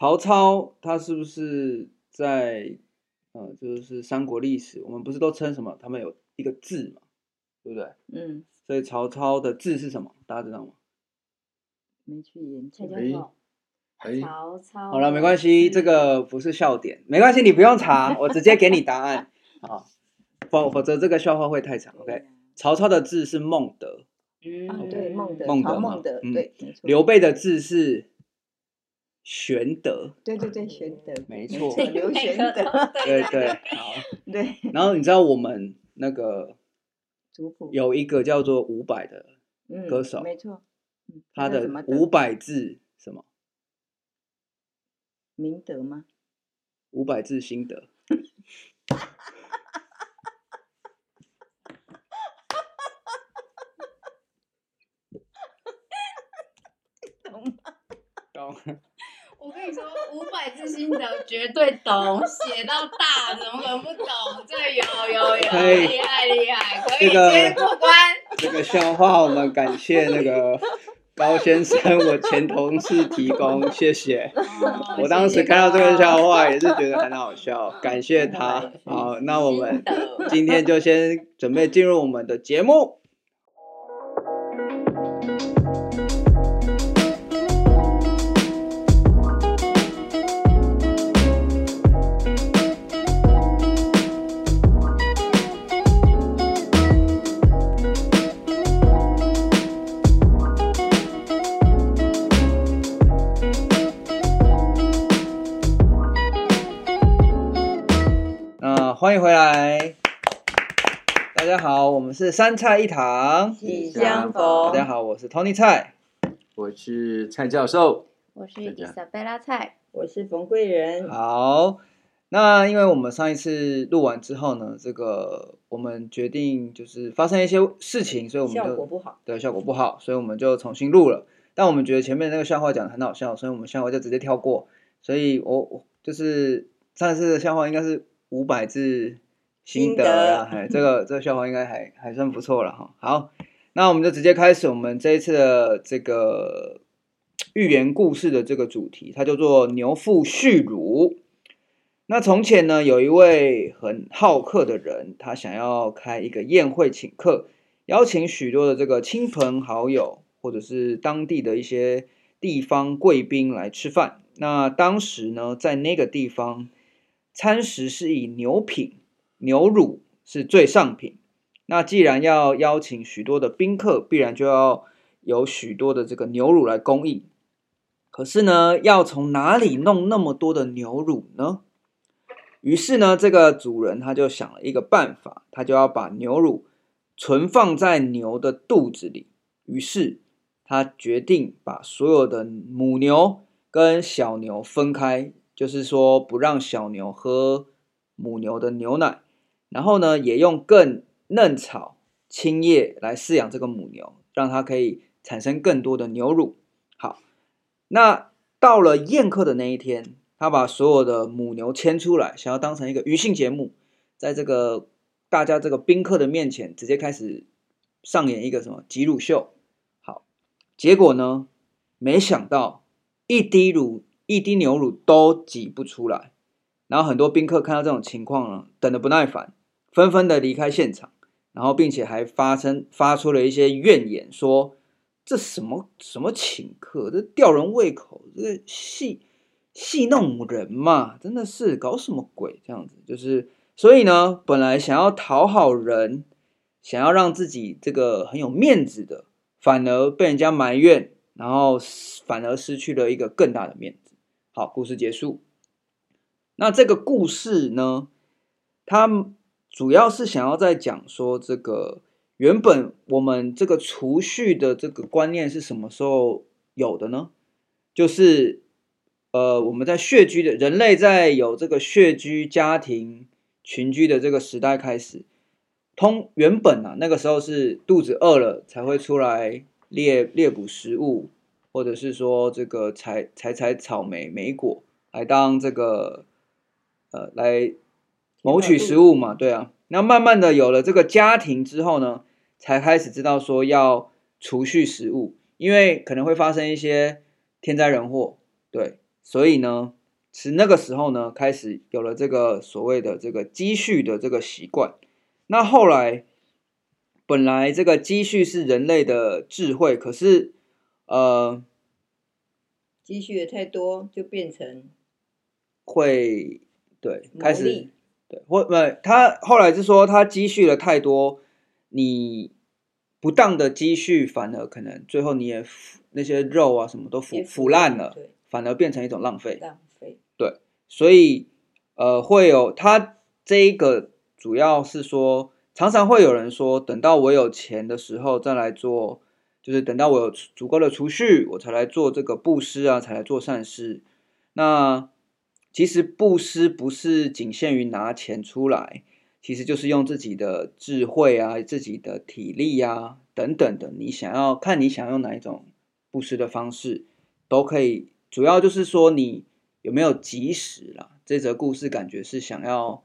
曹操他是不是在呃，就是三国历史，我们不是都称什么？他们有一个字嘛，对不对？嗯。所以曹操的字是什么？大家知道吗？没去研究。曹操。好了，没关系，这个不是笑点，没关系，你不用查，我直接给你答案 啊，否否则这个笑话会太长。OK，曹操的字是孟德。嗯，对，孟德。孟德，孟德，对，刘备的字是玄德。对对对，玄德，没错。刘玄德。对对，好。对。然后你知道我们那个有一个叫做伍佰的歌手，没错。他的五百字什么？明德吗？五百字心得。懂吗？懂。我跟你说，五百字心得绝对懂，写到大，怎么可能不懂？这有有有，厉害厉害，可以接过关。这个笑话，我们感谢那个。高先生，我前同事提供，谢谢。我当时看到这个笑话也是觉得很好笑，感谢他。好，那我们今天就先准备进入我们的节目。是三菜一汤，喜相逢。大家好，我是 Tony 蔡，我是蔡教授，我是伊莎贝拉蔡，我是冯贵人。好，那因为我们上一次录完之后呢，这个我们决定就是发生一些事情，所以我们就效果不好，对，效果不好，所以我们就重新录了。但我们觉得前面那个笑话讲得很好笑，所以我们笑话就直接跳过。所以我我就是上一次的笑话应该是。五百字心得啊，哎，这个这个笑话应该还还算不错了哈。好，那我们就直接开始我们这一次的这个寓言故事的这个主题，它叫做牛父蓄乳。那从前呢，有一位很好客的人，他想要开一个宴会请客，邀请许多的这个亲朋好友，或者是当地的一些地方贵宾来吃饭。那当时呢，在那个地方。餐食是以牛品、牛乳是最上品。那既然要邀请许多的宾客，必然就要有许多的这个牛乳来供应。可是呢，要从哪里弄那么多的牛乳呢？于是呢，这个主人他就想了一个办法，他就要把牛乳存放在牛的肚子里。于是他决定把所有的母牛跟小牛分开。就是说，不让小牛喝母牛的牛奶，然后呢，也用更嫩草、青叶来饲养这个母牛，让它可以产生更多的牛乳。好，那到了宴客的那一天，他把所有的母牛牵出来，想要当成一个余兴节目，在这个大家这个宾客的面前，直接开始上演一个什么挤乳秀。好，结果呢，没想到一滴乳。一滴牛乳都挤不出来，然后很多宾客看到这种情况呢，等得不耐烦，纷纷的离开现场，然后并且还发生发出了一些怨言，说这什么什么请客，这吊人胃口，这个戏戏弄人嘛，真的是搞什么鬼这样子？就是所以呢，本来想要讨好人，想要让自己这个很有面子的，反而被人家埋怨，然后反而失去了一个更大的面子。好，故事结束。那这个故事呢，他主要是想要在讲说，这个原本我们这个储蓄的这个观念是什么时候有的呢？就是呃，我们在穴居的人类在有这个穴居家庭群居的这个时代开始，通原本啊，那个时候是肚子饿了才会出来猎猎捕食物。或者是说这个采采采草莓莓果来当这个呃来谋取食物嘛，对啊。那慢慢的有了这个家庭之后呢，才开始知道说要储蓄食物，因为可能会发生一些天灾人祸，对，所以呢，是那个时候呢，开始有了这个所谓的这个积蓄的这个习惯。那后来，本来这个积蓄是人类的智慧，可是呃，积蓄的太多就变成会对开始利对或不，他后来是说他积蓄了太多，你不当的积蓄反而可能最后你也那些肉啊什么都腐腐，腐烂了，反而变成一种浪费。浪费对，所以呃会有他这一个主要是说，常常会有人说，等到我有钱的时候再来做，就是等到我有足够的储蓄，我才来做这个布施啊，才来做善事。那其实布施不是仅限于拿钱出来，其实就是用自己的智慧啊、自己的体力啊等等的。你想要看你想用哪一种布施的方式，都可以。主要就是说你有没有及时啦。这则故事感觉是想要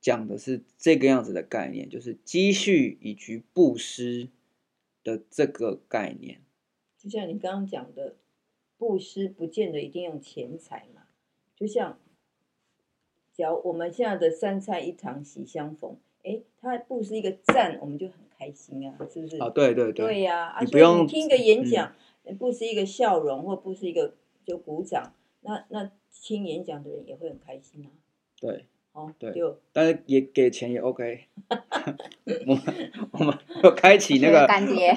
讲的是这个样子的概念，就是积蓄以及布施的这个概念。就像你刚刚讲的，布施不见得一定用钱财嘛。就像，只要我们现在的三菜一汤喜相逢，哎，他布施一个赞，我们就很开心啊，是不是？啊，对对对。对呀，啊，你不用听个演讲，嗯、布施一个笑容，或布施一个就鼓掌，那那听演讲的人也会很开心啊。对。哦，对。就但是也给钱也 OK。我们我们有开启那个，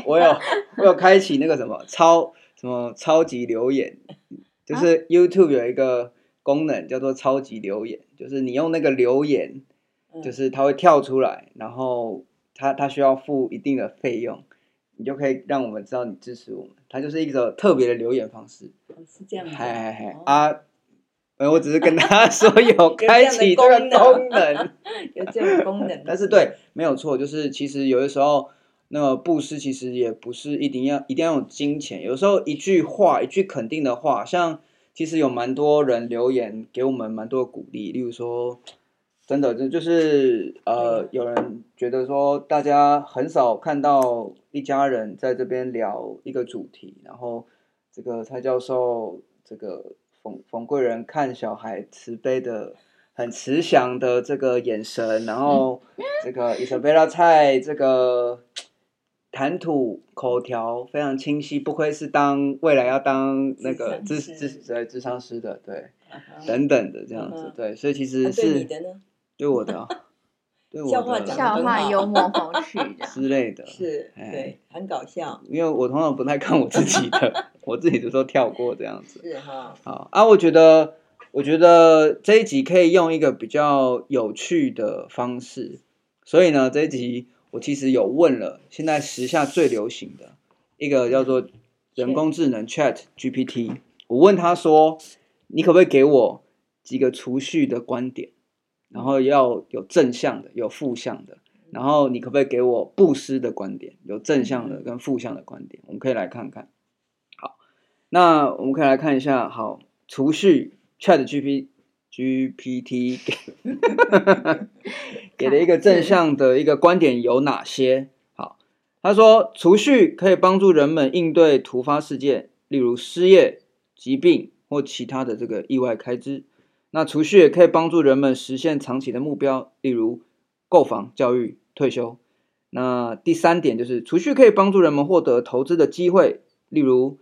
我有我有开启那个什么超什么超级留言。就是 YouTube 有一个功能叫做超级留言，就是你用那个留言，就是它会跳出来，然后它它需要付一定的费用，你就可以让我们知道你支持我们。它就是一个特别的留言方式。是这样。嗨嗨嗨啊！我只是跟他说有开启这个功能，有这个功能。但是对，没有错，就是其实有的时候。那个布施其实也不是一定要一定要用金钱，有时候一句话，一句肯定的话，像其实有蛮多人留言给我们蛮多的鼓励，例如说，真的就就是呃，有人觉得说大家很少看到一家人在这边聊一个主题，然后这个蔡教授这个冯冯贵人看小孩慈悲的很慈祥的这个眼神，然后 这个伊莎贝拉蔡这个。谈吐口条非常清晰，不愧是当未来要当那个智智对智商师的，对，uh -huh. 等等的这样子，uh -huh. 对，所以其实是对你的呢，对我的，对我的笑话讲的笑话幽默风趣之类的，是，对，很搞笑。因为我通常不太看我自己的，我自己的都跳过这样子，是哈。好啊，我觉得，我觉得这一集可以用一个比较有趣的方式，所以呢，这一集。我其实有问了，现在时下最流行的一个叫做人工智能 Chat GPT，我问他说：“你可不可以给我几个储蓄的观点？然后要有正向的，有负向的。然后你可不可以给我布施的观点？有正向的跟负向的观点，我们可以来看看。好，那我们可以来看一下。好，储蓄 Chat GPT。” GPT 给了一个正向的一个观点有哪些？好，他说储蓄可以帮助人们应对突发事件，例如失业、疾病或其他的这个意外开支。那储蓄也可以帮助人们实现长期的目标，例如购房、教育、退休。那第三点就是储蓄可以帮助人们获得投资的机会，例如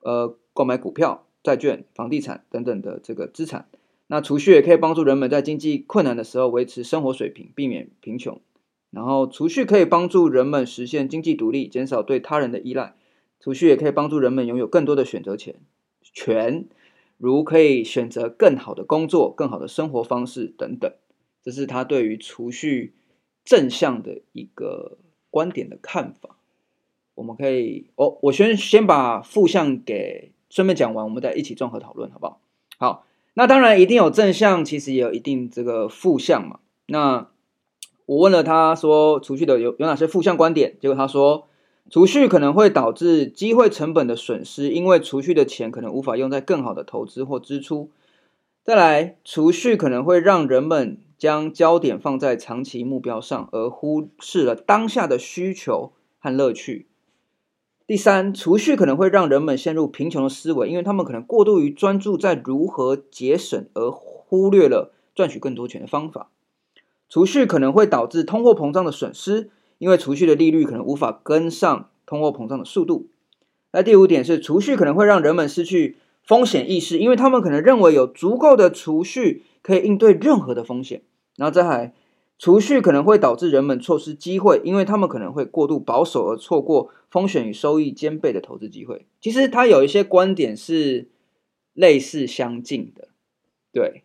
呃购买股票、债券、房地产等等的这个资产。那储蓄也可以帮助人们在经济困难的时候维持生活水平，避免贫穷。然后储蓄可以帮助人们实现经济独立，减少对他人的依赖。储蓄也可以帮助人们拥有更多的选择权，权如可以选择更好的工作、更好的生活方式等等。这是他对于储蓄正向的一个观点的看法。我们可以，哦，我先先把负向给顺便讲完，我们再一起综合讨论，好不好？好。那当然一定有正向，其实也有一定这个负向嘛。那我问了他说，储蓄的有有哪些负向观点？结果他说，储蓄可能会导致机会成本的损失，因为储蓄的钱可能无法用在更好的投资或支出。再来，储蓄可能会让人们将焦点放在长期目标上，而忽视了当下的需求和乐趣。第三，储蓄可能会让人们陷入贫穷的思维，因为他们可能过度于专注在如何节省，而忽略了赚取更多钱的方法。储蓄可能会导致通货膨胀的损失，因为储蓄的利率可能无法跟上通货膨胀的速度。那第五点是，储蓄可能会让人们失去风险意识，因为他们可能认为有足够的储蓄可以应对任何的风险。然后再来。储蓄可能会导致人们错失机会，因为他们可能会过度保守而错过风险与收益兼备的投资机会。其实他有一些观点是类似相近的，对。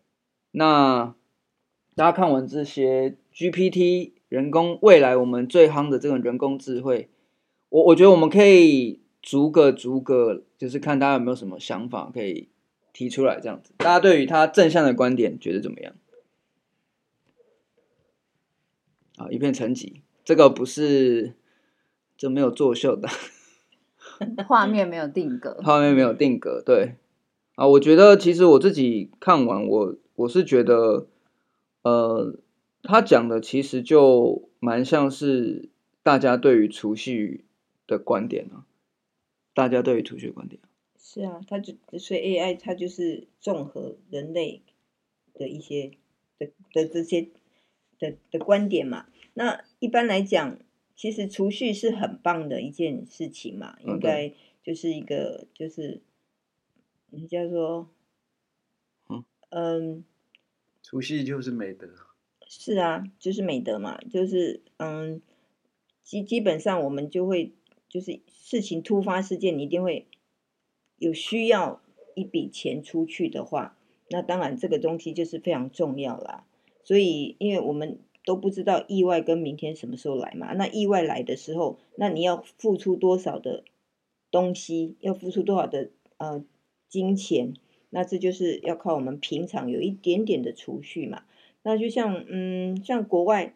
那大家看完这些 GPT 人工未来我们最夯的这种人工智慧，我我觉得我们可以逐个逐个，就是看大家有没有什么想法可以提出来，这样子。大家对于他正向的观点觉得怎么样？啊，一片沉寂。这个不是，这没有作秀的，画面没有定格，画面没有定格。对，啊，我觉得其实我自己看完，我我是觉得，呃，他讲的其实就蛮像是大家对于储蓄的观点啊，大家对于储蓄的观点。是啊，他就所以 AI 它就是综合人类的一些的的这些。的的观点嘛，那一般来讲，其实储蓄是很棒的一件事情嘛，应该就是一个就是，人家说，嗯。嗯，储蓄就是美德，是啊，就是美德嘛，就是嗯，基基本上我们就会就是事情突发事件，你一定会有需要一笔钱出去的话，那当然这个东西就是非常重要啦。所以，因为我们都不知道意外跟明天什么时候来嘛，那意外来的时候，那你要付出多少的东西，要付出多少的呃金钱，那这就是要靠我们平常有一点点的储蓄嘛。那就像嗯，像国外，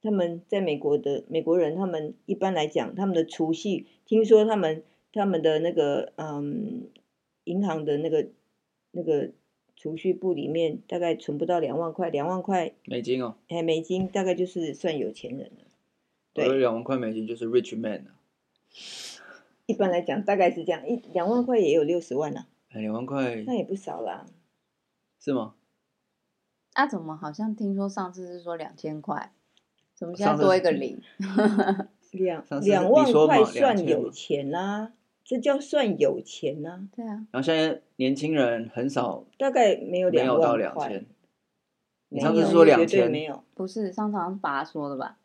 他们在美国的美国人，他们一般来讲，他们的储蓄，听说他们他们的那个嗯，银行的那个那个。储蓄部里面大概存不到两万块，两万块美金哦，哎，美金大概就是算有钱人了。对，两万块美金就是 rich man 啊。一般来讲，大概是这样，一两万块也有六十万呢。哎，两万块那也不少啦。是吗？啊，怎么好像听说上次是说两千块，怎么现在多一个零？两两万块算有钱啦。这叫算有钱呐、啊，对啊。然后现在年轻人很少，大概没有两万块，没有到两千。你上次说两千，没有，不是上次好像爸说的吧？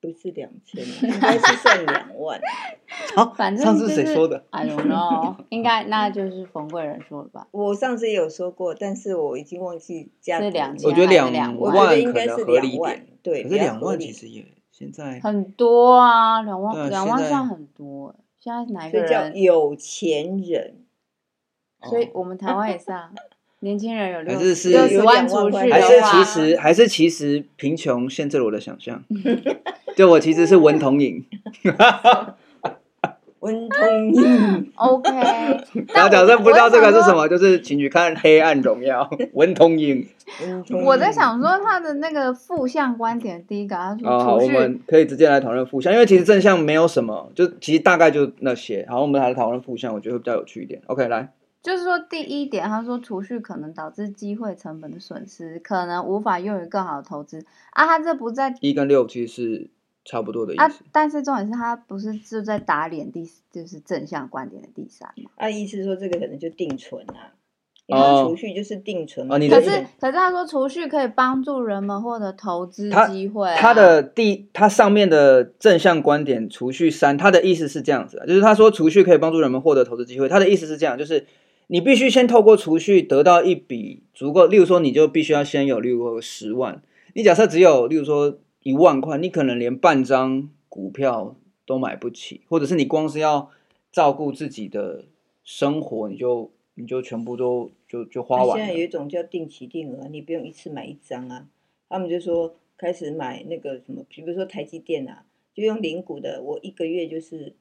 不是两千，应该是算两万。好，反正、上次谁说的？I don't know，应该那就是冯贵人说的吧？我上次也有说过，但是我已经忘记加是两千，我觉得两万，我觉得应该是两万，对，可是两万其实也现在很多啊，两万两万算很多。现在哪一个人叫有钱人？所以我们台湾也是啊，年轻人有六十是六十万出去还是其实还是其实贫穷限制了我的想象？就我其实是文童影。文童影，OK。然后假设不知道这个是什么，就是请去看《黑暗荣耀》。文通英。我在想说他的那个负向观点，第一个他说我们可以直接来讨论负向，因为其实正向没有什么，就其实大概就那些。好，我们来讨论负向，我觉得会比较有趣一点。OK，来，就是说第一点，他说储蓄可能导致机会成本的损失，可能无法用于更好的投资啊。他这不在一跟六其实是。差不多的意思，啊、但是重点是他不是就在打脸第就是正向观点的第三嘛？啊，意思说这个可能就定存啊，因为储蓄就是定存嘛。哦、可是可是他说储蓄可以帮助人们获得投资机会、啊。他的第他上面的正向观点储蓄三，他的意思是这样子，就是他说储蓄可以帮助人们获得投资机会。他的意思是这样，就是你必须先透过储蓄得到一笔足够，例如说你就必须要先有，例如说十万，你假设只有，例如说。一万块，你可能连半张股票都买不起，或者是你光是要照顾自己的生活，你就你就全部都就就花完了。现在有一种叫定期定额，你不用一次买一张啊。他们就说开始买那个什么，比如说台积电啊，就用零股的，我一个月就是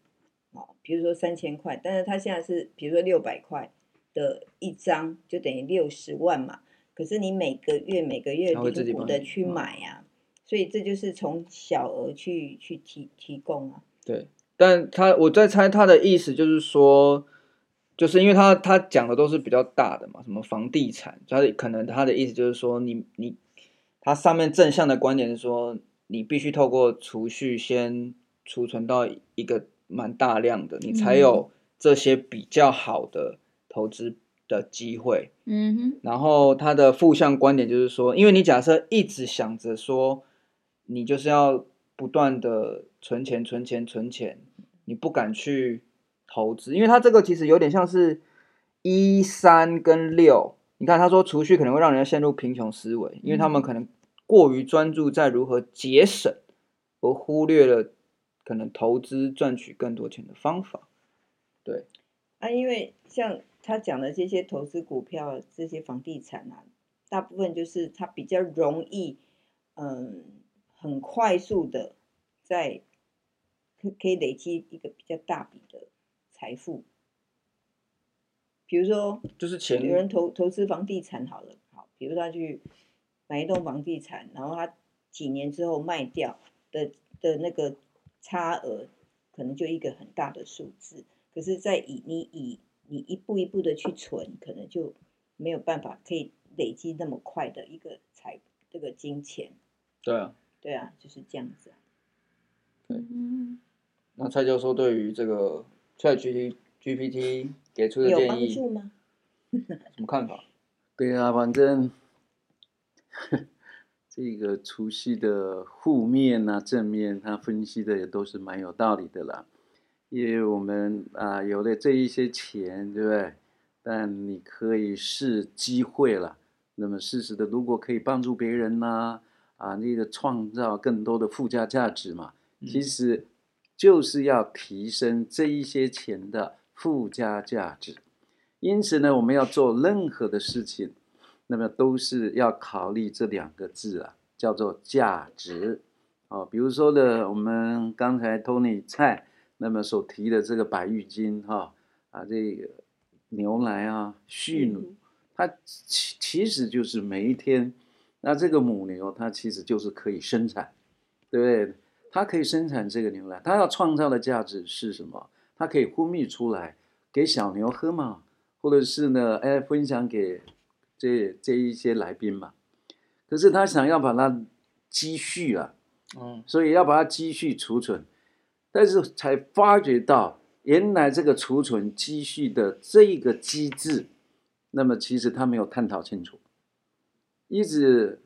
哦，比如说三千块，但是他现在是比如说六百块的一张，就等于六十万嘛。可是你每个月每个月零股的去买啊。所以这就是从小额去去提提供啊，对，但他我在猜他的意思就是说，就是因为他他讲的都是比较大的嘛，什么房地产，他可能他的意思就是说你，你你他上面正向的观点是说，你必须透过储蓄先储存到一个蛮大量的，你才有这些比较好的投资的机会。嗯哼，然后他的负向观点就是说，因为你假设一直想着说，你就是要。不断的存钱、存钱、存钱，你不敢去投资，因为它这个其实有点像是一三跟六。你看，他说储蓄可能会让人家陷入贫穷思维，因为他们可能过于专注在如何节省，而忽略了可能投资赚取更多钱的方法。对，啊，因为像他讲的这些投资股票、这些房地产啊，大部分就是他比较容易，嗯。很快速的，在可可以累积一个比较大笔的财富，比如说，就是钱，有人投投资房地产好了，好，比如他去买一栋房地产，然后他几年之后卖掉的的那个差额，可能就一个很大的数字，可是，在以你以你一步一步的去存，可能就没有办法可以累积那么快的一个财这个金钱，对啊。对啊，就是这样子啊。对，那蔡教授对于这个 ChatGPT GPT 给出的建议有帮助吗？什么看法？对啊，反正 这个除夕的负面啊、正面，他分析的也都是蛮有道理的啦。因为我们啊有了这一些钱，对不对？但你可以是机会了。那么适时的，如果可以帮助别人呢、啊？啊，那个创造更多的附加价值嘛，其实就是要提升这一些钱的附加价值。因此呢，我们要做任何的事情，那么都是要考虑这两个字啊，叫做价值。哦，比如说呢，我们刚才 Tony 蔡那么所提的这个白玉金哈啊，这个牛奶啊，畜乳，它其其实就是每一天。那这个母牛，它其实就是可以生产，对不对？它可以生产这个牛奶，它要创造的价值是什么？它可以分泌出来给小牛喝嘛，或者是呢，哎，分享给这这一些来宾嘛。可是他想要把它积蓄啊，嗯，所以要把它积蓄储存，但是才发觉到原来这个储存积蓄的这个机制，那么其实他没有探讨清楚。一直，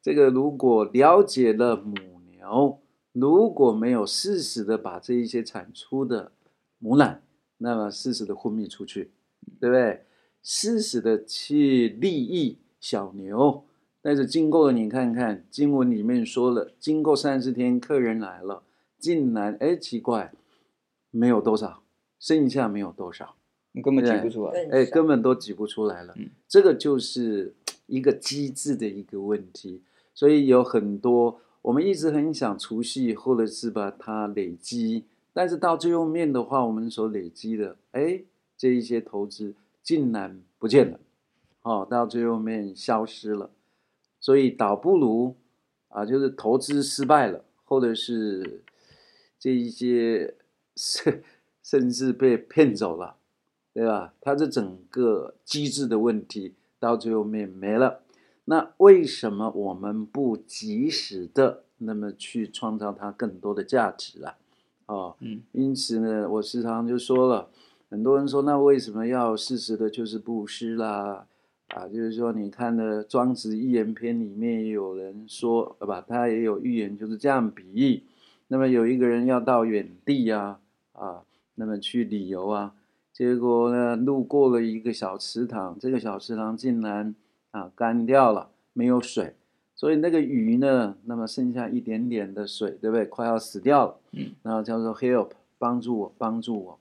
这个如果了解了母牛，如果没有适时的把这一些产出的母奶，那么适时的分泌出去，对不对？适时的去利益小牛，但是经过了，你看看经文里面说了，经过三十天，客人来了，竟然哎奇怪，没有多少，剩下没有多少，你根本挤不出来，哎，根本都挤不出来了，嗯，这个就是。一个机制的一个问题，所以有很多我们一直很想储蓄，或者是把它累积，但是到最后面的话，我们所累积的，哎，这一些投资竟然不见了，哦，到最后面消失了，所以倒不如啊，就是投资失败了，或者是这一些甚 甚至被骗走了，对吧？它这整个机制的问题。到最后面没了，那为什么我们不及时的那么去创造它更多的价值啊？哦，嗯，因此呢，我时常就说了，很多人说，那为什么要适时的，就是布施啦？啊，就是说，你看的，《庄子寓言篇》里面也有人说，对吧？他也有寓言，就是这样比喻。那么有一个人要到远地啊，啊，那么去旅游啊。结果呢，路过了一个小池塘，这个小池塘竟然啊干掉了，没有水，所以那个鱼呢，那么剩下一点点的水，对不对？快要死掉了。嗯，然后叫做 help，帮助我，帮助我。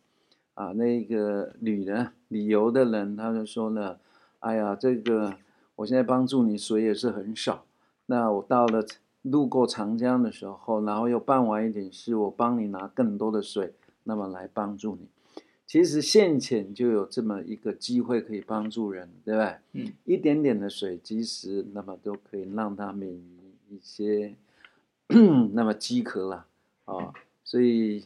啊，那个旅人旅游的人，他就说呢，哎呀，这个我现在帮助你，水也是很少。那我到了路过长江的时候，然后又办完一点事，我帮你拿更多的水，那么来帮助你。其实现前就有这么一个机会可以帮助人，对不对？嗯，一点点的水，其实那么都可以让他免于一些 那么饥渴了啊、哦。所以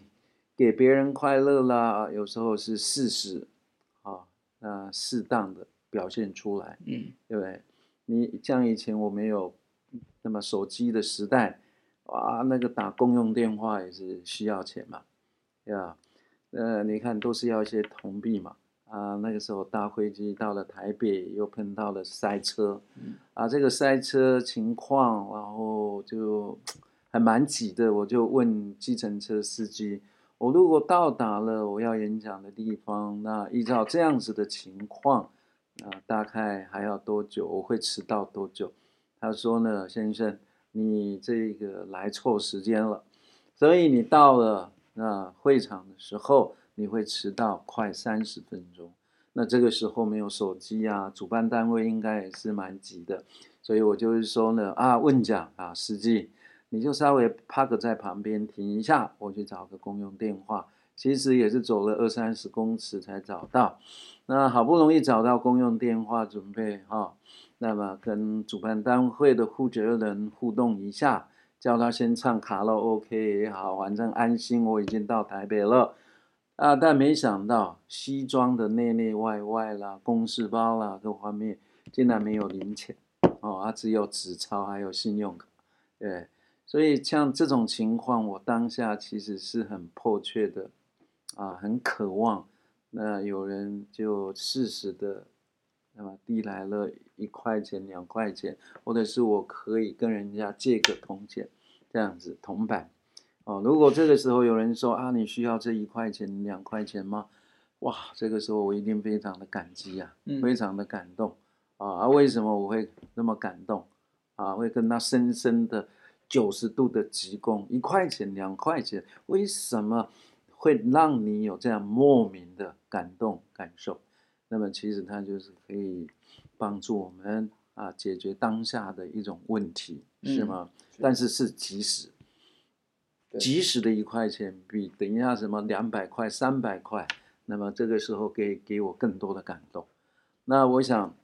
给别人快乐啦，有时候是事实，啊，那适当的表现出来，嗯，对不对？你像以前我没有那么手机的时代，哇，那个打公用电话也是需要钱嘛，对吧？呃，你看都是要一些铜币嘛，啊，那个时候搭飞机到了台北，又碰到了塞车，嗯、啊，这个塞车情况，然后就 还蛮挤的，我就问计程车司机，我如果到达了我要演讲的地方，那依照这样子的情况，啊，大概还要多久？我会迟到多久？他说呢，先生，你这个来错时间了，所以你到了。那会场的时候，你会迟到快三十分钟。那这个时候没有手机啊，主办单位应该也是蛮急的，所以我就是说呢，啊，问讲啊，司机，你就稍微 park 在旁边停一下，我去找个公用电话。其实也是走了二三十公尺才找到。那好不容易找到公用电话，准备哈、那么跟主办单位的负责人互动一下。叫他先唱卡拉 OK 也好，反正安心，我已经到台北了啊！但没想到西装的内内外外啦，公事包啦，各方面竟然没有零钱哦，啊，只有纸钞还有信用卡，对，所以像这种情况，我当下其实是很迫切的啊，很渴望，那有人就适时的。那么递来了一块钱、两块钱，或者是我可以跟人家借个铜钱，这样子铜板。哦，如果这个时候有人说啊，你需要这一块钱、两块钱吗？哇，这个时候我一定非常的感激啊，嗯、非常的感动啊！为什么我会那么感动？啊，会跟他深深的九十度的鞠躬，一块钱、两块钱，为什么会让你有这样莫名的感动感受？那么其实它就是可以帮助我们啊解决当下的一种问题，嗯、是吗？是，但是是即时，即时的一块钱比等一下什么两百块、三百块，那么这个时候给给我更多的感动。那我想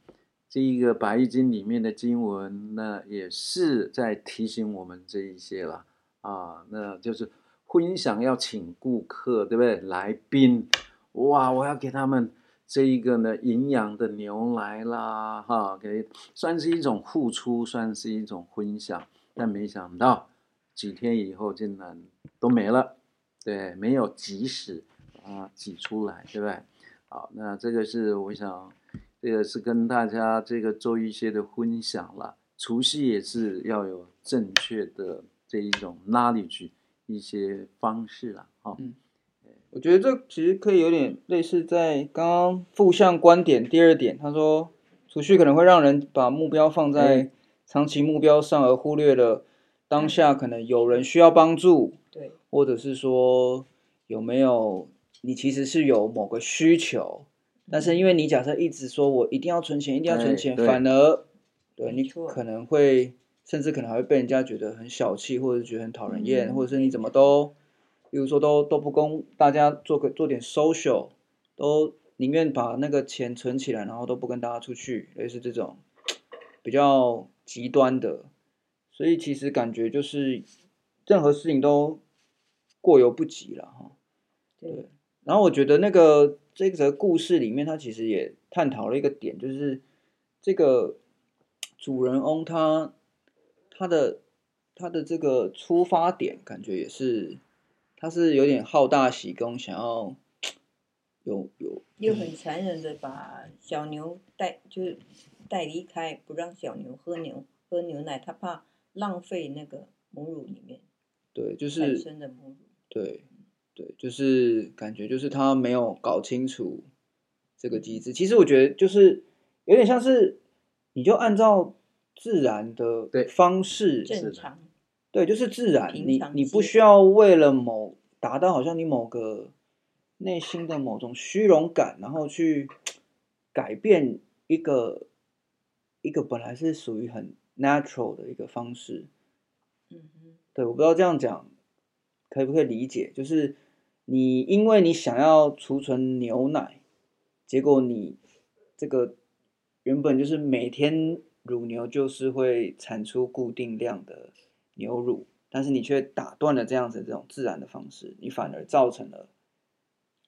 这一个《百喻经》里面的经文，那也是在提醒我们这一些了啊，那就是分享要请顾客，对不对？来宾，哇，我要给他们。这一个呢，营养的牛奶啦，哈，给算是一种付出，算是一种分享，但没想到几天以后竟然都没了，对，没有及时啊挤出来，对不对？好，那这个是我想，这个是跟大家这个做一些的分享了。除夕也是要有正确的这一种 knowledge 一些方式了，哈。嗯我觉得这其实可以有点类似在刚刚负向观点第二点，他说储蓄可能会让人把目标放在长期目标上，而忽略了当下可能有人需要帮助，对，或者是说有没有你其实是有某个需求，但是因为你假设一直说我一定要存钱，一定要存钱，反而对你可能会甚至可能还会被人家觉得很小气，或者是觉得很讨人厌，或者是你怎么都。比如说都都不供大家做个做点 social，都宁愿把那个钱存起来，然后都不跟大家出去，类似这种比较极端的，所以其实感觉就是任何事情都过犹不及了哈。对，然后我觉得那个这则故事里面，他其实也探讨了一个点，就是这个主人翁他他的他的这个出发点，感觉也是。他是有点好大喜功，想要有有又很残忍的把小牛带就是带离开，不让小牛喝牛喝牛奶，他怕浪费那个母乳里面。对，就是产生的母乳。对对，就是感觉就是他没有搞清楚这个机制。其实我觉得就是有点像是，你就按照自然的方式正常。对，就是自然，你你不需要为了某达到好像你某个内心的某种虚荣感，然后去改变一个一个本来是属于很 natural 的一个方式。嗯哼，对，我不知道这样讲可不可以理解，就是你因为你想要储存牛奶，结果你这个原本就是每天乳牛就是会产出固定量的。牛乳，但是你却打断了这样子这种自然的方式，你反而造成了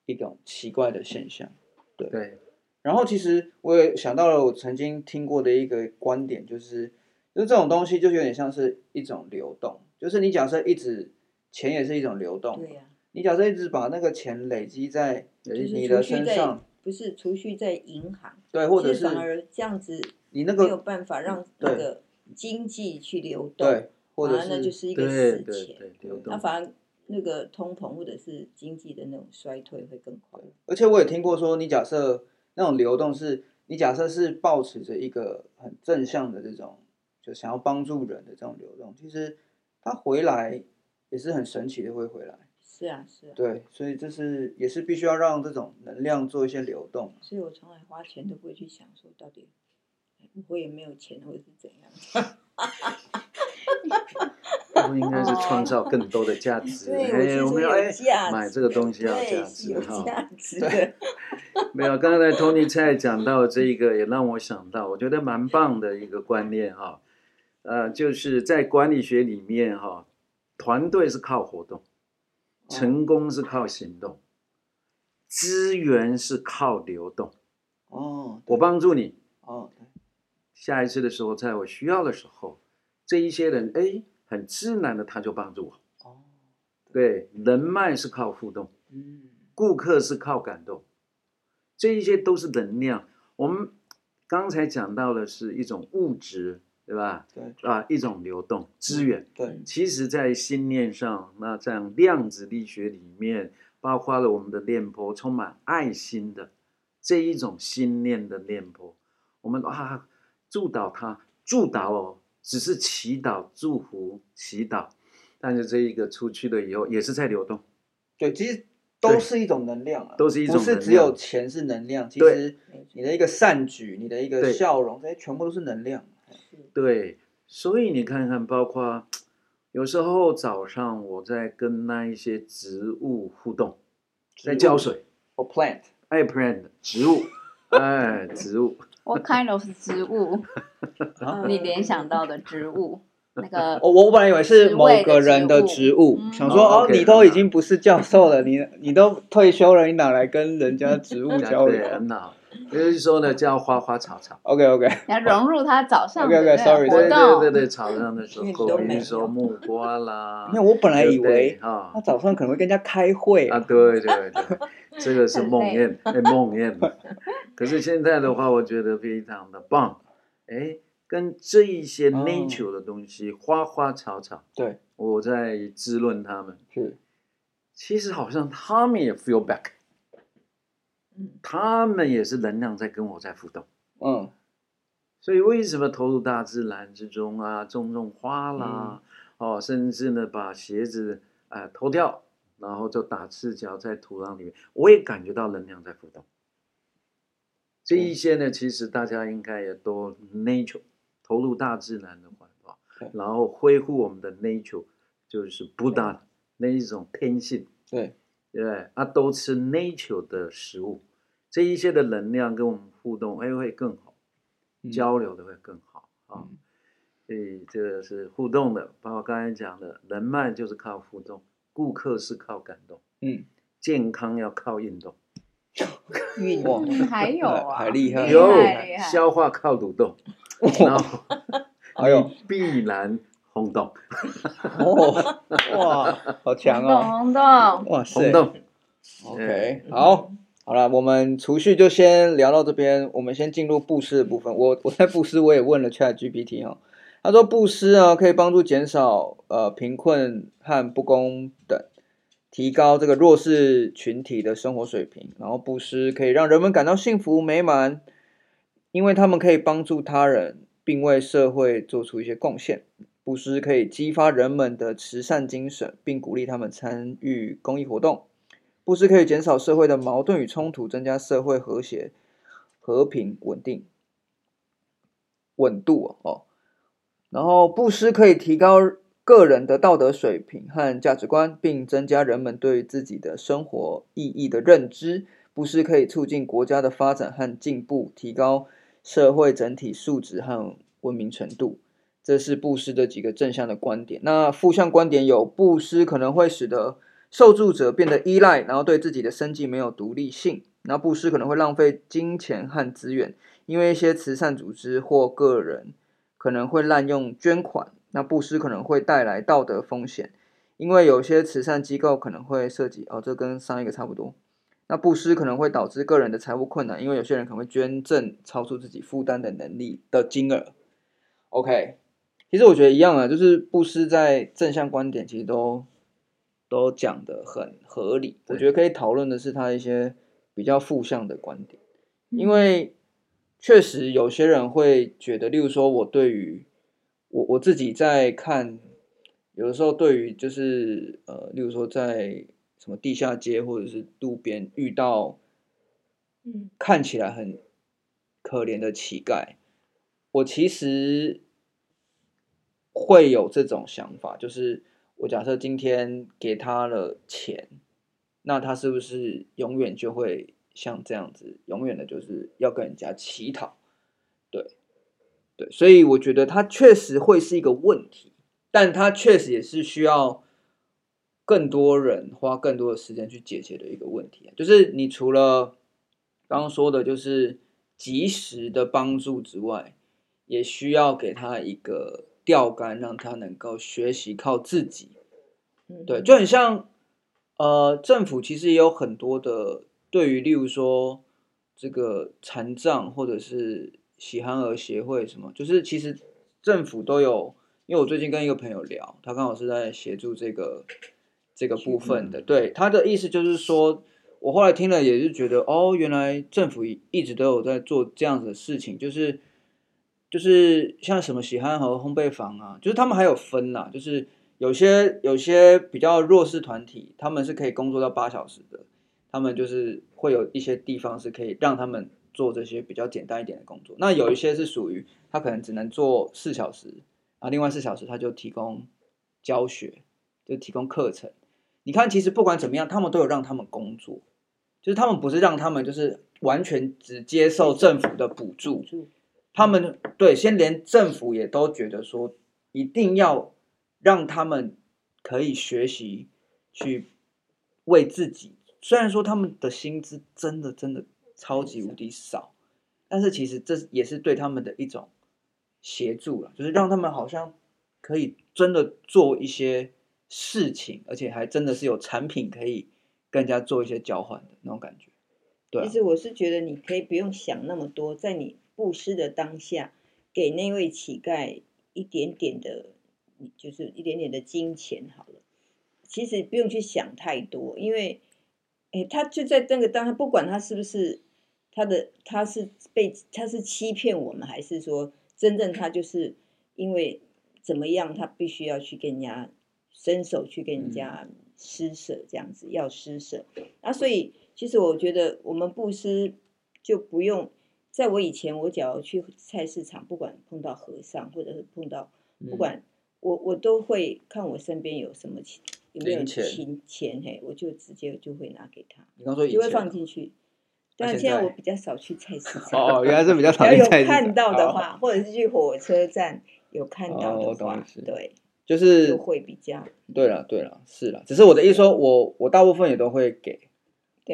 一种奇怪的现象。对。对。然后其实我也想到了，我曾经听过的一个观点，就是，就是这种东西就有点像是一种流动，就是你假设一直钱也是一种流动，对呀、啊。你假设一直把那个钱累积在你的身上，不是储蓄在银行，对，或者是反而这样子，你那个没有办法让那个经济去流动，对，或者那就是一个死钱，流动，那反而那个通膨或者是经济的那种衰退会更快。而且我也听过说，你假设那种流动是，你假设是保持着一个很正向的这种，就想要帮助人的这种流动，其实它回来也是很神奇的，会回来。是啊，是啊。对，所以这是也是必须要让这种能量做一些流动。所以我从来花钱都不会去想说到底，我也没有钱或者是怎样。我应该是创造更多的价值。对，我们要哎，买这个东西要价值哈。对，没有，刚才 Tony 蔡讲到这个，也让我想到，我觉得蛮棒的一个观念哈。呃，就是在管理学里面哈，团队是靠活动。成功是靠行动，资源是靠流动。哦，我帮助你。哦，下一次的时候，在我需要的时候，这一些人哎，很自然的他就帮助我。哦，对，人脉是靠互动。嗯，顾客是靠感动，这一些都是能量。我们刚才讲到的是一种物质。对吧？对啊，一种流动资源。对，其实，在心念上，那这样量子力学里面，包括了我们的念波，充满爱心的这一种心念的念波，我们啊，助导他，助导哦，只是祈祷、祝福、祈祷，但是这一个出去了以后，也是在流动。对，其实都是一种能量啊，都是一种能量，不是只有钱是能量，其实你的一个善举，你的一个笑容，这些全部都是能量。对，所以你看看，包括有时候早上我在跟那一些植物互动，在浇水。哦，plant，哎，plant，植物，哎，植物。What kind of 植物？你联想到的植物？那个，我我本来以为是某个人的植物，想说哦，你都已经不是教授了，你你都退休了，你哪来跟人家植物 交流？很好。比如说呢，叫花花草草，OK OK，你要融入他早上的活动，okay, okay, sorry, 对对对对，早上的时候，比如说木瓜啦。因为我本来以为啊，他早上可能会跟人家开会啊，对对对，这个是梦魇，哎梦魇。可是现在的话，我觉得非常的棒，哎，跟这一些 nature 的东西，花花草草，对，我在滋润他们，是，其实好像他们也 feel back。他们也是能量在跟我在互动，嗯，所以为什么投入大自然之中啊，种种花啦，嗯、哦，甚至呢把鞋子啊脱、呃、掉，然后就打赤脚在土壤里面，我也感觉到能量在互动。这一些呢，其实大家应该也都 nature 投入大自然的环保，然后恢复我们的 nature，就是不大那一种天性，对。对，啊，都吃 nature 的食物。这一些的能量跟我们互动，哎，会更好，交流的会更好啊。所以这个是互动的，包括刚才讲的，人脉就是靠互动，顾客是靠感动，嗯，健康要靠运动，运动还有啊，还厉害，有消化靠蠕动，然后 还有必然轰动，哦，哇，好强哦，轰动，哇塞，轰动，OK，好。好了，我们储蓄就先聊到这边。我们先进入布施的部分。我我在布施，我也问了 ChatGPT 哈，他说布施啊可以帮助减少呃贫困和不公等，提高这个弱势群体的生活水平。然后布施可以让人们感到幸福美满，因为他们可以帮助他人，并为社会做出一些贡献。布施可以激发人们的慈善精神，并鼓励他们参与公益活动。布施可以减少社会的矛盾与冲突，增加社会和谐、和平、稳定、稳度哦。然后，布施可以提高个人的道德水平和价值观，并增加人们对自己的生活意义的认知。布施可以促进国家的发展和进步，提高社会整体素质和文明程度。这是布施的几个正向的观点。那负向观点有布施可能会使得受助者变得依赖，然后对自己的生计没有独立性。那布施可能会浪费金钱和资源，因为一些慈善组织或个人可能会滥用捐款。那布施可能会带来道德风险，因为有些慈善机构可能会涉及哦，这跟上一个差不多。那布施可能会导致个人的财务困难，因为有些人可能会捐赠超出自己负担的能力的金额。OK。其实我觉得一样啊，就是布施在正向观点其实都都讲得很合理。我觉得可以讨论的是他一些比较负向的观点，因为确实有些人会觉得，例如说我对于我我自己在看，有的时候对于就是呃，例如说在什么地下街或者是路边遇到，嗯，看起来很可怜的乞丐，我其实。会有这种想法，就是我假设今天给他了钱，那他是不是永远就会像这样子，永远的就是要跟人家乞讨？对，对，所以我觉得他确实会是一个问题，但他确实也是需要更多人花更多的时间去解决的一个问题。就是你除了刚刚说的，就是及时的帮助之外，也需要给他一个。钓竿让他能够学习靠自己，对，就很像，呃，政府其实也有很多的对于，例如说这个残障或者是喜憨儿协会什么，就是其实政府都有。因为我最近跟一个朋友聊，他刚好是在协助这个这个部分的，对，他的意思就是说，我后来听了也是觉得，哦，原来政府一直都有在做这样子的事情，就是。就是像什么喜憨和烘焙坊啊，就是他们还有分呐、就是有些有些比较弱势团体，他们是可以工作到八小时的，他们就是会有一些地方是可以让他们做这些比较简单一点的工作。那有一些是属于他可能只能做四小时，啊，另外四小时他就提供教学，就提供课程。你看，其实不管怎么样，他们都有让他们工作，就是他们不是让他们就是完全只接受政府的补助。他们对，先连政府也都觉得说，一定要让他们可以学习去为自己。虽然说他们的薪资真的真的超级无敌少，但是其实这也是对他们的一种协助了，就是让他们好像可以真的做一些事情，而且还真的是有产品可以跟人家做一些交换的那种感觉。对，其实我是觉得你可以不用想那么多，在你。布施的当下，给那位乞丐一点点的，就是一点点的金钱好了。其实不用去想太多，因为，哎，他就在那个当下，不管他是不是他的，他是被他是欺骗我们，还是说真正他就是因为怎么样，他必须要去跟人家伸手去跟人家施舍，这样子要施舍。啊，所以其实我觉得我们布施就不用。在我以前，我只要去菜市场，不管碰到和尚，或者是碰到，不管我我都会看我身边有什么钱，有没有钱钱嘿，我就直接就会拿给他，你刚说就会放进去。但现在我比较少去菜市场。哦，原来是比较少去菜市场。有看到的话，或者是去火车站有看到的话，对，就是就会比较。对了对了，是了，只是我的意思说，我我大部分也都会给。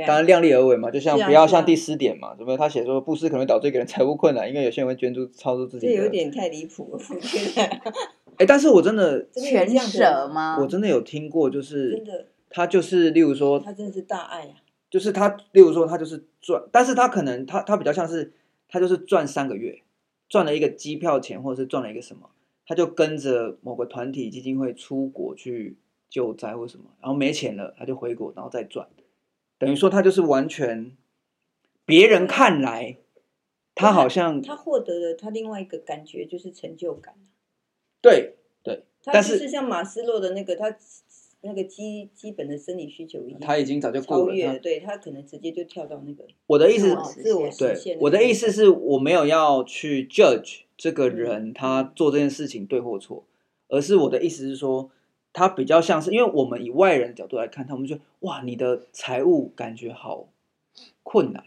当然量力而为嘛，就像不要像第四点嘛，什么他写说布施可能会导致一个人财务困难，因为有些人会捐助超出自己。这有点太离谱了，我觉得。哎，但是我真的全舍吗？我真的有听过，就是他就是，例如说，他真的是大爱啊。就是他，例如说，他就是赚，但是他可能他他比较像是他就是赚三个月，赚了一个机票钱，或者是赚了一个什么，他就跟着某个团体基金会出国去救灾或什么，然后没钱了，他就回国，然后再赚。等于说他就是完全，别人看来，他好像他获得了他另外一个感觉就是成就感。对对，但是是像马斯洛的那个他那个基基本的生理需求一样，他已经早就过了。对他可能直接就跳到那个。我的意思，自我实现。我的意思是我没有要去 judge 这个人他做这件事情对或错，而是我的意思是说。他比较像是，因为我们以外人的角度来看，他们就哇，你的财务感觉好困难，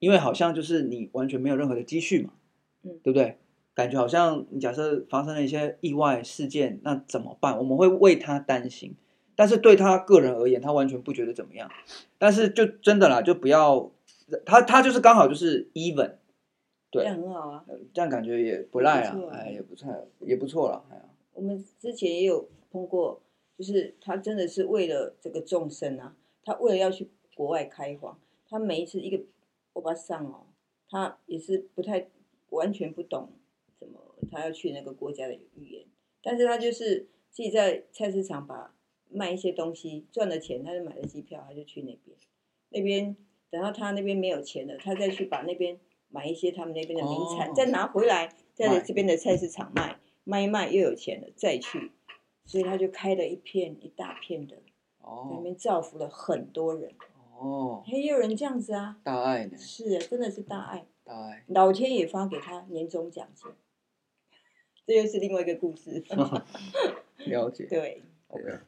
因为好像就是你完全没有任何的积蓄嘛，嗯，对不对？感觉好像你假设发生了一些意外事件，那怎么办？我们会为他担心，但是对他个人而言，他完全不觉得怎么样。但是就真的啦，就不要他他就是刚好就是 even，对，这样很好啊，这样感觉也不赖啊，哎，也不错，也不错了，哎呀，我们之前也有碰过，就是他真的是为了这个众生啊，他为了要去国外开荒，他每一次一个欧巴桑哦，他也是不太完全不懂怎么他要去那个国家的语言，但是他就是自己在菜市场把卖一些东西赚了钱，他就买了机票，他就去那边，那边等到他那边没有钱了，他再去把那边买一些他们那边的名产，哦再拿回来，在这边的菜市场卖。卖一卖又有钱了，再去，所以他就开了一片一大片的，哦，里面造福了很多人。哦，也有人这样子啊，大爱呢，是啊，真的是大爱，大爱，老天也发给他年终奖金，这又是另外一个故事。了解，对，，OK，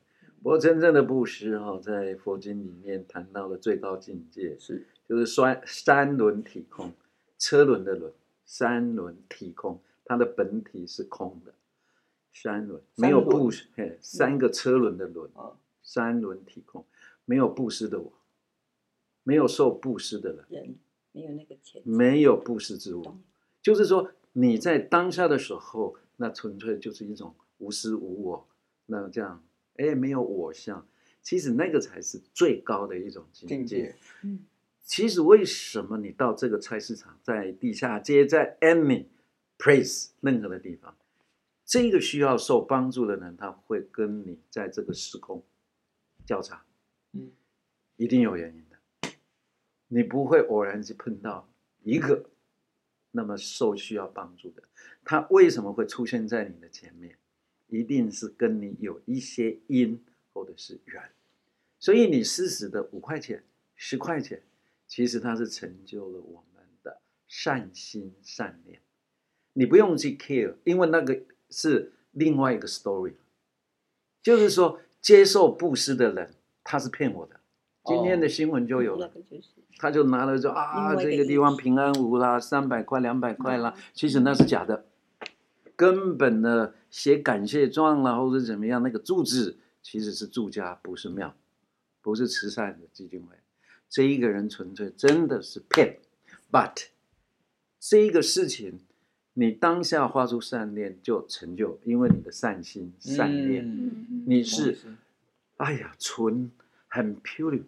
不过真正的布施哈、哦，在佛经里面谈到的最高境界是就是三三轮体空，车轮的轮，三轮体空，它的本体是空的，三轮没有布施，嘿，三个车轮的轮，啊三轮体空，没有布施的我，没有受布施的人，人没有那个钱，没有布施之物，就是说你在当下的时候，那纯粹就是一种无私无我，那这样，哎，没有我相，其实那个才是最高的一种境界。境界，嗯，其实为什么你到这个菜市场，在地下街，在 any place 任何的地方，这个需要受帮助的人，他会跟你在这个时空交叉，嗯，一定有原因的，你不会偶然去碰到一个那么受需要帮助的，他为什么会出现在你的前面？一定是跟你有一些因或者是缘，所以你施舍的五块钱、十块钱，其实它是成就了我们的善心善念。你不用去 care，因为那个是另外一个 story。就是说，接受布施的人，他是骗我的。今天的新闻就有了，他就拿了说啊，这个地方平安无啦，三百块、两百块啦，其实那是假的，根本的写感谢状啦，或者怎么样，那个住址其实是住家，不是庙，不是慈善的基金会。这一个人纯粹真的是骗，but 这一个事情，你当下发出善念就成就，因为你的善心善念，嗯你是，哎呀，纯很 pure，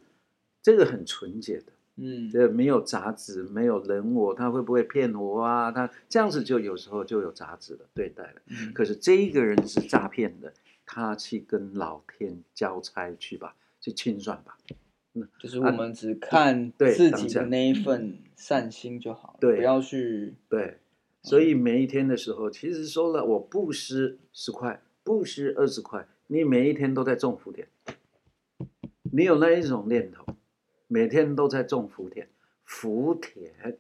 这个很纯洁的。嗯，这没有杂质，没有人我，他会不会骗我啊？他这样子就有时候就有杂质了，对待了。嗯可是这一个人是诈骗的，他去跟老天交差去吧，去清算吧。就是我们只看对自己的那一份善心就好了，对不要去对，所以每一天的时候，其实说了，我布施十块，布施二十块，你每一天都在种福田，你有那一种念头，每天都在种福田，福田。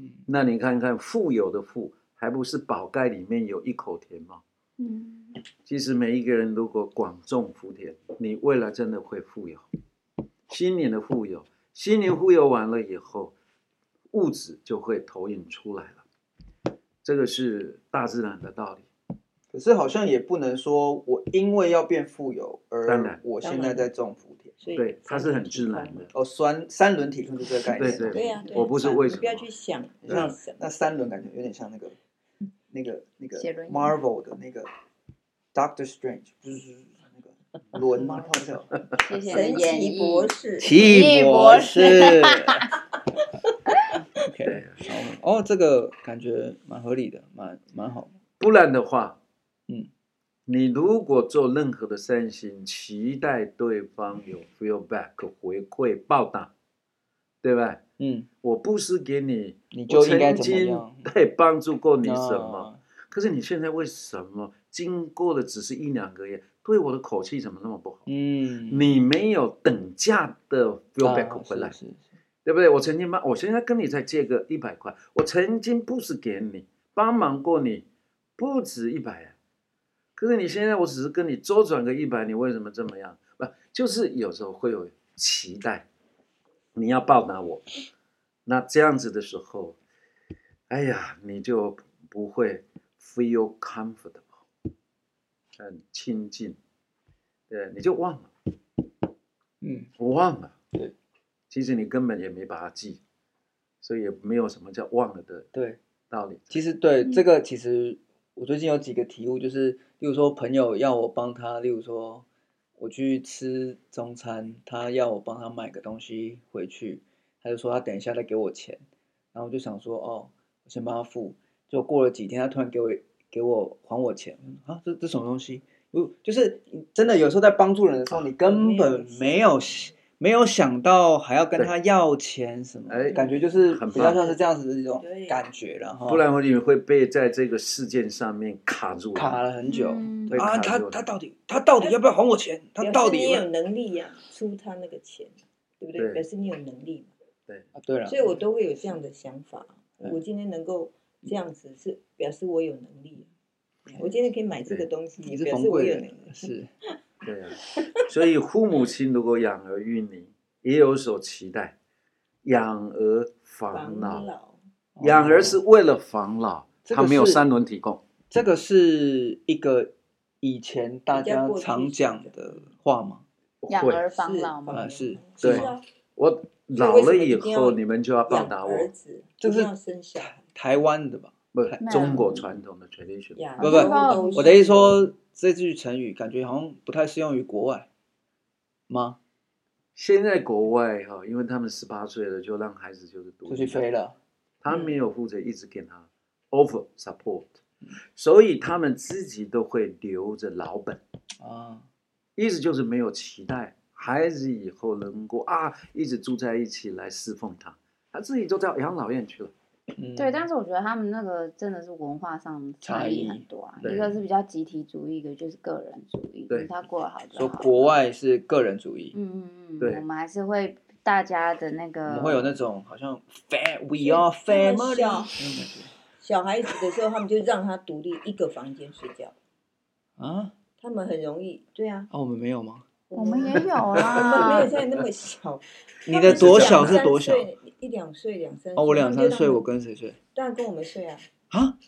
嗯那你看看富有的富，还不是宝盖里面有一口田吗？嗯，其实每一个人如果广种福田，你未来真的会富有，心灵的富有，心灵富有完了以后，物质就会投影出来了。这个是大自然的道理。可是好像也不能说我因为要变富有而当然我现在在种福田。所以对，它是很自然的。哦，酸三轮体就是这个概念。对对对呀、我不是为什么不要去想为像什么那三轮感觉有点像那个 那个那个 Marvel 的那个 Doctor Strange，就是那个轮吗？好像谢谢你神奇博。士，奇异博士。对哦，这个感觉蛮合理的，蛮蛮好的。不然的话，嗯，你如果做任何的善行，期待对方有 feel back 回馈报答，对吧？嗯，我不是给你，你就应该怎么我曾经样？对帮助过你什么？那可是你现在为什么经过的只是一两个月，对我的口气怎么那么不好？嗯，你没有等价的 feel back 啊回来，是是是对不对？我曾经帮，我现在跟你再借个一百块，我曾经不是给你，帮忙过你，不止一百啊。可是你现在我只是跟你周转个一百，你为什么这么样？不，就是有时候会有期待，你要报答我，那这样子的时候，哎呀，你就不会 feel comfortable，很亲近，对，你就忘了，嗯，我忘了，对，其实你根本也没把它记，所以也没有什么叫忘了的对。道理。其实对、嗯这个，其实我最近有几个体悟，就是例如说朋友要我帮他，例如说我去吃中餐，他要我帮他买个东西回去，他就说他等一下再给我钱，然后我就想说哦，我先帮他付，就过了几天，他突然给我给我还我钱啊，这这什么东西？不就是真的有时候在帮助人的时候，你根本没有。没有想到还要跟他要钱什么，哎，感觉就是很比较像是这样子的一种感觉，然后不然我你会被在这个事件上面卡住，卡了很久。嗯、啊，他他到底他到底要不要还我钱？他到底你有能力呀、啊，出他那个钱，对不对？对表示你有能力嘛。对啊，对了，所以我都会有这样的想法。我今天能够这样子，是表示我有能力。我今天可以买这个东西，也表示我有能力。是，对啊。所以父母亲如果养儿育女。也有所期待，养儿防老，养儿是为了防老，他没有三轮提供。这个是一个以前大家常讲的话吗？养儿防老吗？啊，是，对，我老了以后，你们就要报答我。就是台湾的吧？不，中国传统的 tradition。不不，我的意思说，这句成语感觉好像不太适用于国外吗？现在国外哈，因为他们十八岁了，就让孩子就是出去飞了，他没有负责一直给他 offer support，、嗯、所以他们自己都会留着老本。啊，意思就是没有期待孩子以后能够啊一直住在一起来侍奉他，他自己就到养老院去了。嗯、对，但是我觉得他们那个真的是文化上差异很多啊，一个是比较集体主义，一个就是个人主义。对，他过得好就好。说国外是个人主义。嗯嗯嗯。对。我们还是会大家的那个。我们会有那种好像 fam，we are family。小孩子的时候，他们就让他独立一个房间睡觉。啊？他们很容易，对啊。啊，我们没有吗？我们也有啊。我们没有现在那么小。你的多小是多小？一两岁，两三岁。哦，我两三岁，我跟谁睡？当然跟我们睡啊。啊？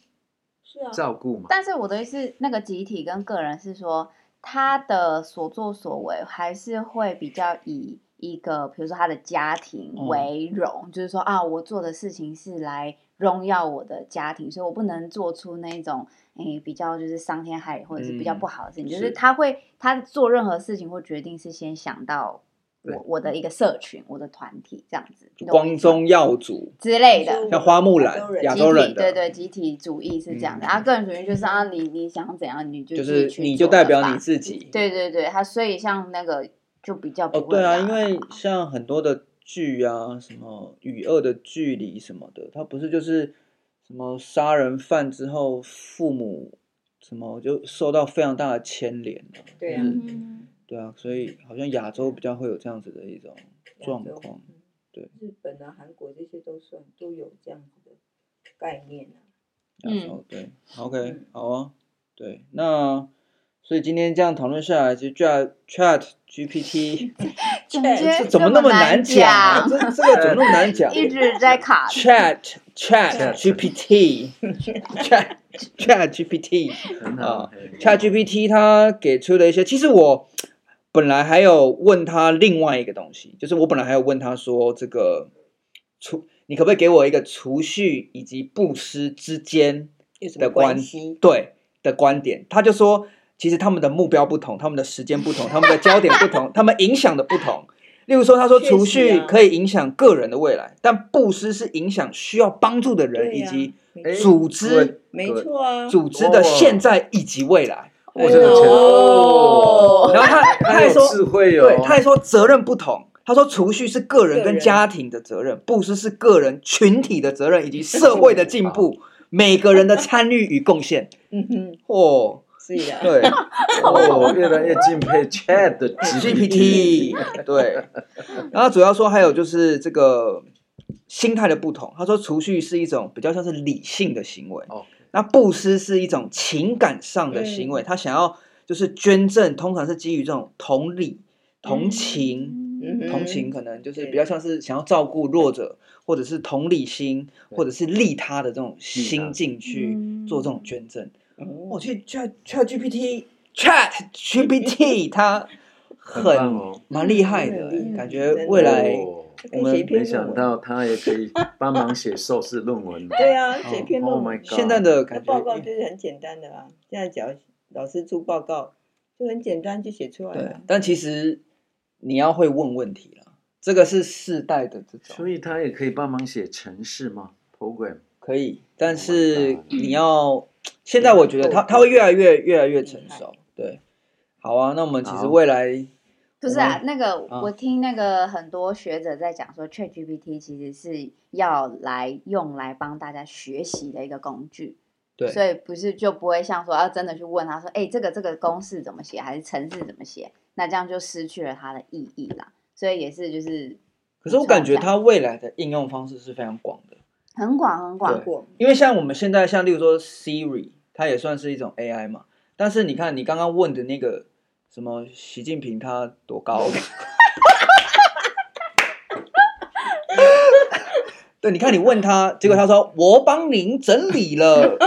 是啊。照顾嘛。但是我的意思，那个集体跟个人是说，他的所作所为还是会比较以一个，比如说他的家庭为荣，嗯、就是说啊，我做的事情是来荣耀我的家庭，所以我不能做出那种诶比较就是伤天害理或者是比较不好的事情。嗯、就是他会，他做任何事情或决定是先想到。我我的一个社群，我的团体这样子，光宗耀祖之类的，像花木兰，亚洲人对对，集体主义是这样的。然后个人主义就是啊，你你想怎样，你就就是你就代表你自己。对对对，他所以像那个就比较哦，对啊，因为像很多的剧啊，什么与恶的距离什么的，他不是就是什么杀人犯之后，父母什么就受到非常大的牵连了。对啊。对啊，所以好像亚洲比较会有这样子的一种状况，对。日本啊、韩国这些都算都有这样子的概念啊。亚洲对，OK，好啊，对，那所以今天这样讨论下来，其实 Chat Chat GPT，这怎么那么难讲？这这个怎么那么难 讲？一直在卡。Chat Chat GPT，Chat Chat GPT 啊，Chat GPT 它给出的一些，其实我。本来还有问他另外一个东西，就是我本来还有问他说，这个储，你可不可以给我一个储蓄以及布施之间的关系？对的观点，他就说，其实他们的目标不同，他们的时间不同，他们的焦点不同，他们影响的不同。例如说，他说储蓄可以影响个人的未来，但布施是影响需要帮助的人以及组织，没错啊，组织的现在以及未来。我这个钱哦，然后他 他还说智慧哦，对，他还说责任不同。他说储蓄是个人跟家庭的责任，布施是个人群体的责任以及社会的进步，每个人的参与与贡献。嗯哼，哦，是的，对，哦，越来越敬佩 Chat GPT。对，然后主要说还有就是这个心态的不同。他说储蓄是一种比较像是理性的行为。哦。那布施是一种情感上的行为，他想要就是捐赠，通常是基于这种同理、同情、嗯。同情可能就是比较像是想要照顾弱者，或者是同理心，或者是利他的这种心境去做这种捐赠。我去 Chat Chat GPT Chat GPT，它很蛮厉害的，感觉未来我们没想到他也可以帮忙写硕士论文。对啊，写篇论文。现在的感觉报告就是很简单的啦，现在只要老师出报告，就很简单就写出来了。但其实。你要会问问题了，这个是世代的这种，所以他也可以帮忙写程式吗？Program 可以，但是你要现在我觉得他他会越来越越来越成熟，对，好啊，那我们其实未来不是啊，那个我听那个很多学者在讲说，ChatGPT 其实是要来用来帮大家学习的一个工具，对，所以不是就不会像说要真的去问他说，哎，这个这个公式怎么写，还是程式怎么写？那这样就失去了它的意义啦，所以也是就是，可是我感觉它未来的应用方式是非常广的，很广很广广。因为像我们现在像例如说 Siri，它也算是一种 AI 嘛。但是你看你刚刚问的那个什么习近平他多高？对，你看你问他，结果他说我帮您整理了。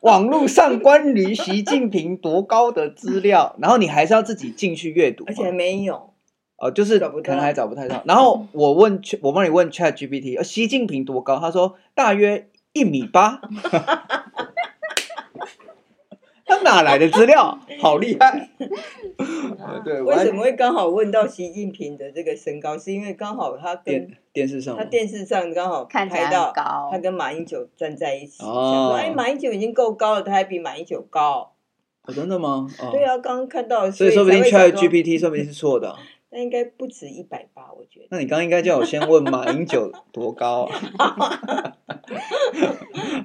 网络上关于习近平多高的资料，然后你还是要自己进去阅读，而且没有，哦，就是可能还找不太到。然后我问，我帮你问 Chat GPT，习近平多高？他说大约一米八。他哪来的资料？好厉害！对，为什么会刚好问到习近平的这个身高？是因为刚好他跟电视上，他电视上刚好拍到他跟马英九站在一起。哦，哎，马英九已经够高了，他还比马英九高。哦，真的吗？对啊，刚刚看到，所以说不定 Chat GPT 说不定是错的。那应该不止一百八，我觉得。那你刚刚应该叫我先问马英九多高啊？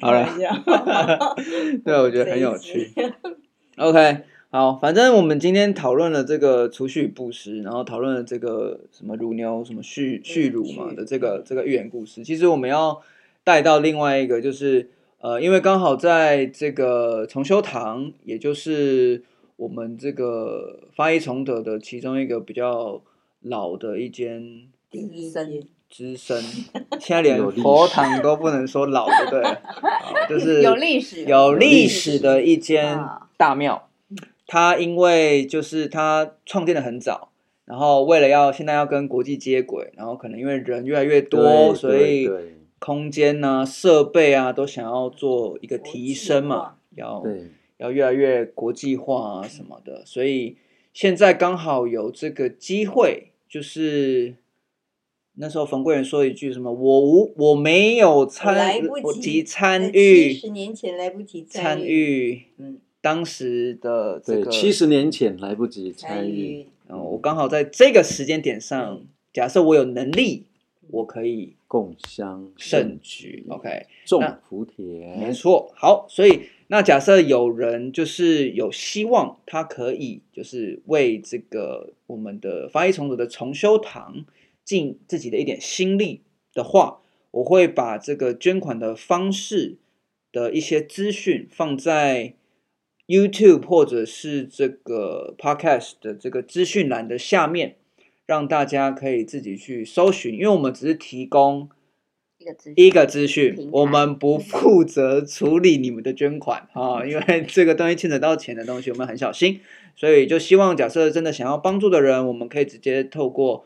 好了，对，我觉得很有趣。OK，好，反正我们今天讨论了这个储蓄布施，然后讨论了这个什么乳牛什么蓄蓄乳嘛的这个这个寓言故事。其实我们要带到另外一个，就是呃，因为刚好在这个重修堂，也就是我们这个发一崇德的其中一个比较老的一间第一间。资深，现在连佛堂都不能说老，对不对？就是有历史、有历史的一间大庙。它因为就是它创建的很早，然后为了要现在要跟国际接轨，然后可能因为人越来越多，所以空间啊、设备啊都想要做一个提升嘛，要要越来越国际化啊什么的。所以现在刚好有这个机会，就是。那时候冯贵人说一句什么？我无我没有参来不及参与，七十年前来不及参与，嗯，当时的这个七十年前来不及参与，嗯，我刚好在这个时间点上，假设我有能力，我可以共襄盛举，OK，种福田，没错。好，所以那假设有人就是有希望，他可以就是为这个我们的发一崇德的重修堂。尽自己的一点心力的话，我会把这个捐款的方式的一些资讯放在 YouTube 或者是这个 Podcast 的这个资讯栏的下面，让大家可以自己去搜寻。因为我们只是提供一个资讯，我们不负责处理你们的捐款 啊，因为这个东西牵扯到钱的东西，我们很小心，所以就希望假设真的想要帮助的人，我们可以直接透过。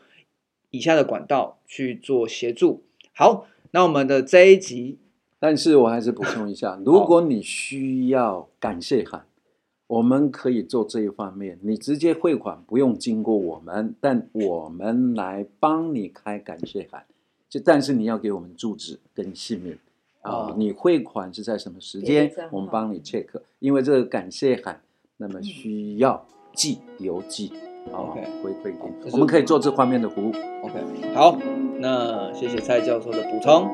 以下的管道去做协助。好，那我们的这一集，但是我还是补充一下，如果你需要感谢函，我们可以做这一方面，你直接汇款不用经过我们，但我们来帮你开感谢函。就但是你要给我们住址跟姓名啊，你汇款是在什么时间，我们帮你 check，因为这个感谢函那么需要寄邮寄。OK，回馈给你，我们可以做这方面的服务。OK，好，那谢谢蔡教授的补充。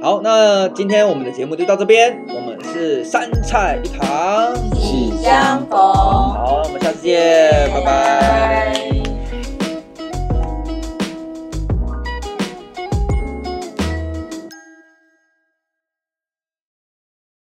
好，那今天我们的节目就到这边。我们是三菜一汤，喜相逢。好，我们下次见，拜拜。